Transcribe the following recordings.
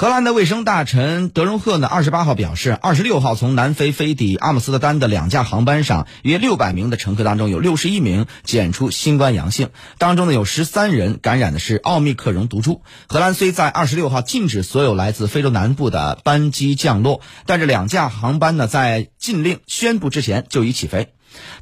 荷兰的卫生大臣德容赫呢，二十八号表示，二十六号从南非飞抵阿姆斯特丹的两架航班上，约六百名的乘客当中，有六十一名检出新冠阳性，当中呢有十三人感染的是奥密克戎毒株。荷兰虽在二十六号禁止所有来自非洲南部的班机降落，但这两架航班呢，在禁令宣布之前就已起飞。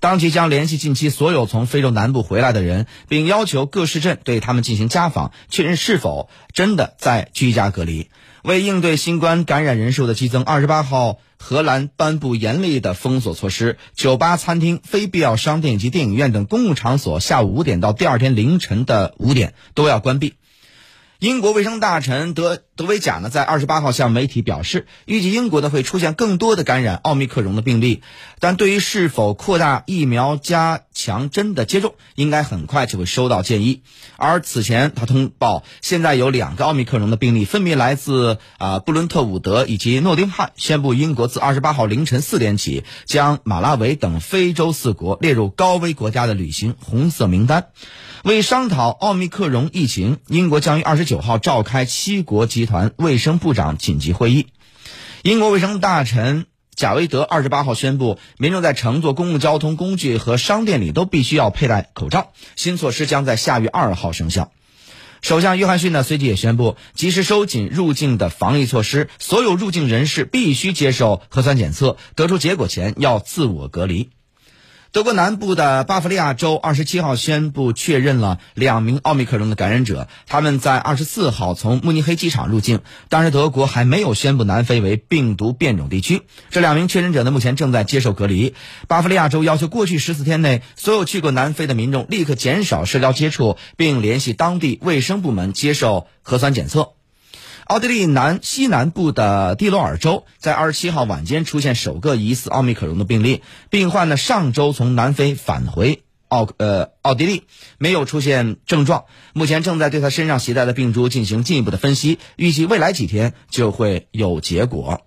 当局将联系近期所有从非洲南部回来的人，并要求各市镇对他们进行家访，确认是否真的在居家隔离。为应对新冠感染人数的激增，二十八号，荷兰颁布严厉的封锁措施，酒吧、餐厅、非必要商店以及电影院等公共场所，下午五点到第二天凌晨的五点都要关闭。英国卫生大臣德德维贾呢，在二十八号向媒体表示，预计英国呢会出现更多的感染奥密克戎的病例，但对于是否扩大疫苗加强针的接种，应该很快就会收到建议。而此前他通报，现在有两个奥密克戎的病例，分别来自啊布伦特伍德以及诺丁汉，宣布英国自二十八号凌晨四点起，将马拉维等非洲四国列入高危国家的旅行红色名单。为商讨奥密克戎疫情，英国将于二十九号召开七国集团卫生部长紧急会议。英国卫生大臣贾维德二十八号宣布，民众在乘坐公共交通工具和商店里都必须要佩戴口罩。新措施将在下月二号生效。首相约翰逊呢随即也宣布，及时收紧入境的防疫措施，所有入境人士必须接受核酸检测，得出结果前要自我隔离。德国南部的巴伐利亚州二十七号宣布确认了两名奥密克戎的感染者，他们在二十四号从慕尼黑机场入境，当时德国还没有宣布南非为病毒变种地区。这两名确诊者呢，目前正在接受隔离。巴伐利亚州要求过去十四天内所有去过南非的民众立刻减少社交接触，并联系当地卫生部门接受核酸检测。奥地利南西南部的蒂罗尔州在二十七号晚间出现首个疑似奥密克戎的病例，病患呢上周从南非返回奥呃奥地利，没有出现症状，目前正在对他身上携带的病株进行进一步的分析，预计未来几天就会有结果。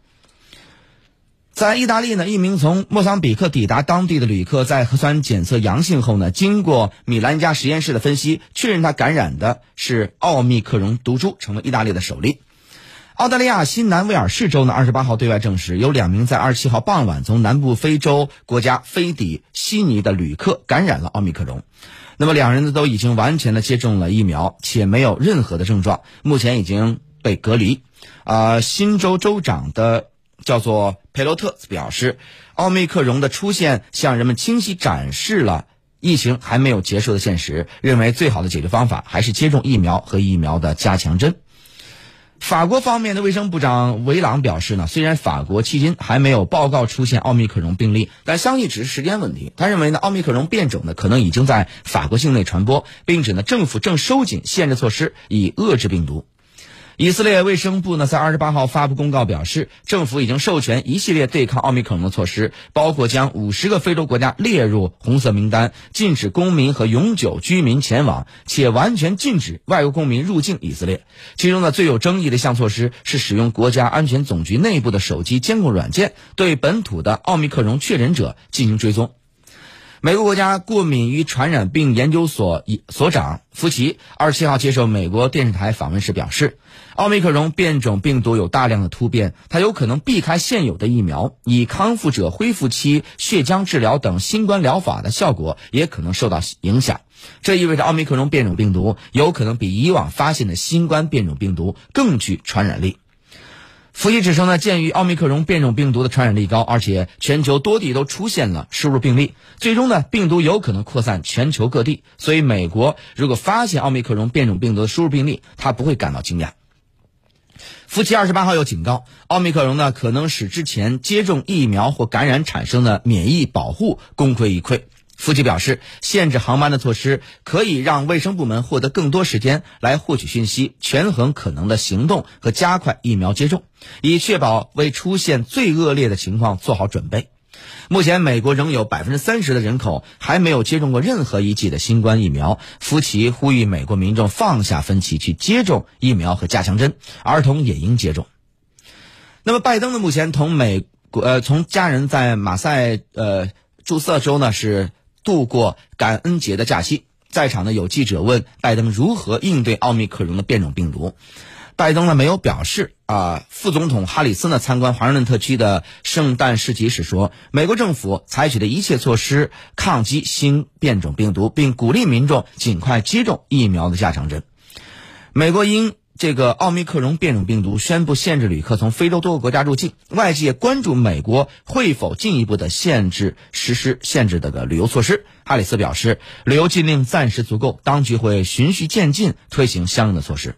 在意大利呢，一名从莫桑比克抵达当地的旅客在核酸检测阳性后呢，经过米兰家实验室的分析，确认他感染的是奥密克戎毒株，成为意大利的首例。澳大利亚新南威尔士州呢，二十八号对外证实，有两名在二十七号傍晚从南部非洲国家飞抵悉尼的旅客感染了奥密克戎。那么两人呢都已经完全的接种了疫苗，且没有任何的症状，目前已经被隔离。啊，新州州长的。叫做佩洛特表示，奥密克戎的出现向人们清晰展示了疫情还没有结束的现实。认为最好的解决方法还是接种疫苗和疫苗的加强针。法国方面的卫生部长维朗表示呢，虽然法国迄今还没有报告出现奥密克戎病例，但相信只是时间问题。他认为呢，奥密克戎变种呢可能已经在法国境内传播，并指呢政府正收紧限制措施以遏制病毒。以色列卫生部呢，在二十八号发布公告表示，政府已经授权一系列对抗奥密克戎的措施，包括将五十个非洲国家列入红色名单，禁止公民和永久居民前往，且完全禁止外国公民入境以色列。其中呢，最有争议的一项措施是使用国家安全总局内部的手机监控软件，对本土的奥密克戎确诊者进行追踪。美国国家过敏与传染病研究所所长福奇二十七号接受美国电视台访问时表示，奥密克戎变种病毒有大量的突变，它有可能避开现有的疫苗，以康复者恢复期血浆治疗等新冠疗法的效果也可能受到影响。这意味着奥密克戎变种病毒有可能比以往发现的新冠变种病毒更具传染力。福奇指出呢，鉴于奥密克戎变种病毒的传染力高，而且全球多地都出现了输入病例，最终呢，病毒有可能扩散全球各地。所以，美国如果发现奥密克戎变种病毒的输入病例，他不会感到惊讶。福奇二十八号又警告，奥密克戎呢可能使之前接种疫苗或感染产生的免疫保护功亏一篑。夫妻表示，限制航班的措施可以让卫生部门获得更多时间来获取信息、权衡可能的行动和加快疫苗接种，以确保为出现最恶劣的情况做好准备。目前，美国仍有百分之三十的人口还没有接种过任何一剂的新冠疫苗。夫妻呼吁美国民众放下分歧，去接种疫苗和加强针，儿童也应接种。那么，拜登呢？目前同美国呃，从家人在马赛呃诸塞州呢是。度过感恩节的假期，在场呢有记者问拜登如何应对奥密克戎的变种病毒。拜登呢没有表示啊，副总统哈里斯呢参观华盛顿特区的圣诞市集时说，美国政府采取的一切措施抗击新变种病毒，并鼓励民众尽快接种疫苗的加强针。美国因这个奥密克戎变种病毒宣布限制旅客从非洲多个国家入境，外界关注美国会否进一步的限制实施限制的个旅游措施。哈里斯表示，旅游禁令暂时足够，当局会循序渐进推行相应的措施。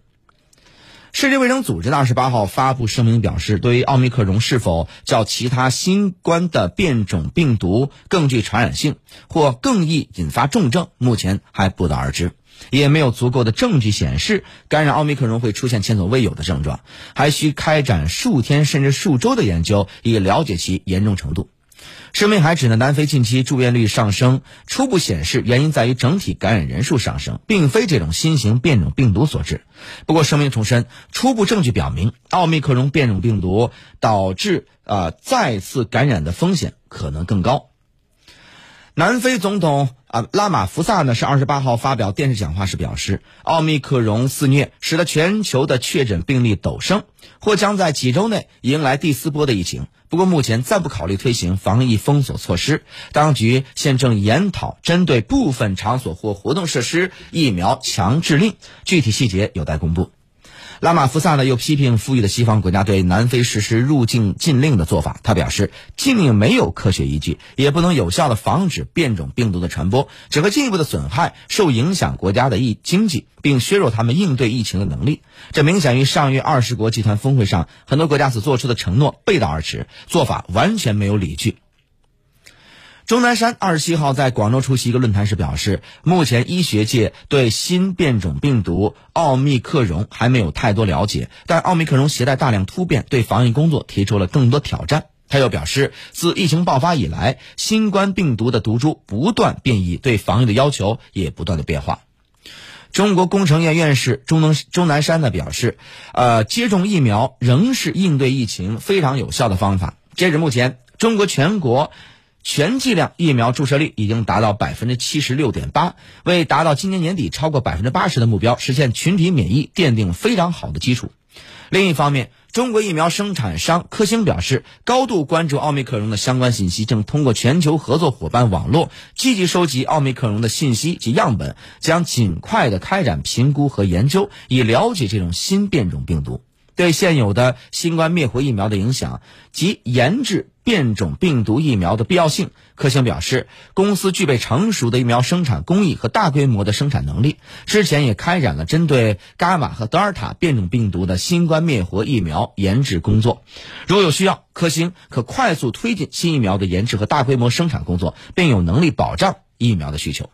世界卫生组织的二十八号发布声明表示，对于奥密克戎是否较其他新冠的变种病毒更具传染性或更易引发重症，目前还不得而知，也没有足够的证据显示感染奥密克戎会出现前所未有的症状，还需开展数天甚至数周的研究以了解其严重程度。声明还指呢，南非近期住院率上升，初步显示原因在于整体感染人数上升，并非这种新型变种病毒所致。不过，声明重申，初步证据表明，奥密克戎变种病毒导致啊再次感染的风险可能更高。南非总统啊拉马福萨呢是二十八号发表电视讲话时表示，奥密克戎肆虐，使得全球的确诊病例陡升，或将在几周内迎来第四波的疫情。不过，目前暂不考虑推行防疫封锁措施，当局现正研讨针对部分场所或活动设施疫苗强制令，具体细节有待公布。拉马福萨呢又批评富裕的西方国家对南非实施入境禁令的做法。他表示，禁令没有科学依据，也不能有效的防止变种病毒的传播，只会进一步的损害受影响国家的疫经济，并削弱他们应对疫情的能力。这明显与上月二十国集团峰会上很多国家所做出的承诺背道而驰，做法完全没有理据。钟南山二十七号在广州出席一个论坛时表示，目前医学界对新变种病毒奥密克戎还没有太多了解，但奥密克戎携带大量突变，对防疫工作提出了更多挑战。他又表示，自疫情爆发以来，新冠病毒的毒株不断变异，对防疫的要求也不断的变化。中国工程院院士钟能钟南山呢表示，呃，接种疫苗仍是应对疫情非常有效的方法。截止目前，中国全国。全剂量疫苗注射率已经达到百分之七十六点八，为达到今年年底超过百分之八十的目标，实现群体免疫奠定非常好的基础。另一方面，中国疫苗生产商科兴表示，高度关注奥密克戎的相关信息，正通过全球合作伙伴网络积极收集奥密克戎的信息及样本，将尽快的开展评估和研究，以了解这种新变种病毒。对现有的新冠灭活疫苗的影响及研制变种病毒疫苗的必要性，科兴表示，公司具备成熟的疫苗生产工艺和大规模的生产能力。之前也开展了针对伽马和德尔塔变种病毒的新冠灭活疫苗研制工作。如有需要，科兴可快速推进新疫苗的研制和大规模生产工作，并有能力保障疫苗的需求。